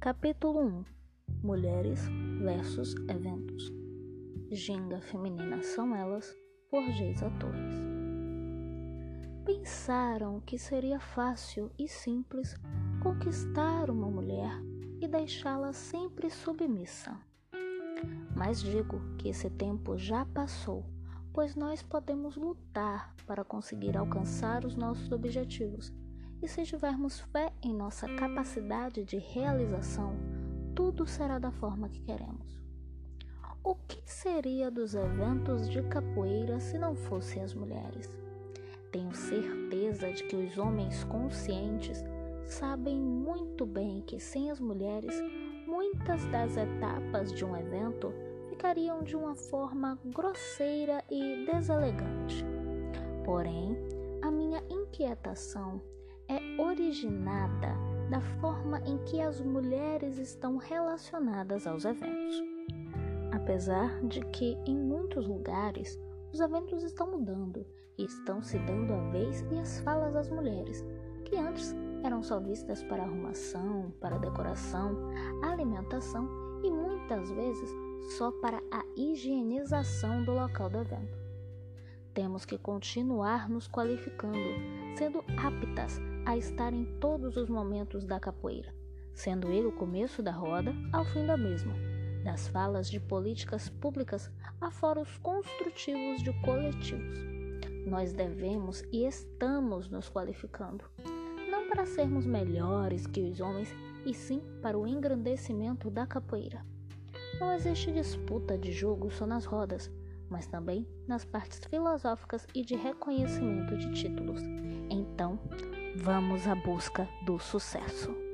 Capítulo 1 Mulheres versus Eventos Ginga Feminina São Elas, por Geisa Torres. Pensaram que seria fácil e simples conquistar uma mulher e deixá-la sempre submissa. Mas digo que esse tempo já passou, pois nós podemos lutar para conseguir alcançar os nossos objetivos e se tivermos fé em nossa capacidade de realização, tudo será da forma que queremos. O que seria dos eventos de capoeira se não fossem as mulheres? Tenho certeza de que os homens conscientes sabem muito bem que sem as mulheres, muitas das etapas de um evento ficariam de uma forma grosseira e deselegante. Porém, a minha inquietação é originada da forma em que as mulheres estão relacionadas aos eventos. Apesar de que em muitos lugares os eventos estão mudando e estão se dando a vez e as falas das mulheres, que antes eram só vistas para arrumação, para decoração, alimentação e muitas vezes só para a higienização do local do evento. Temos que continuar nos qualificando, sendo aptas a estar em todos os momentos da capoeira, sendo ele o começo da roda ao fim da mesma, das falas de políticas públicas a fóruns construtivos de coletivos. Nós devemos e estamos nos qualificando, não para sermos melhores que os homens, e sim para o engrandecimento da capoeira. Não existe disputa de jogo só nas rodas, mas também nas partes filosóficas e de reconhecimento de títulos. Então, vamos à busca do sucesso.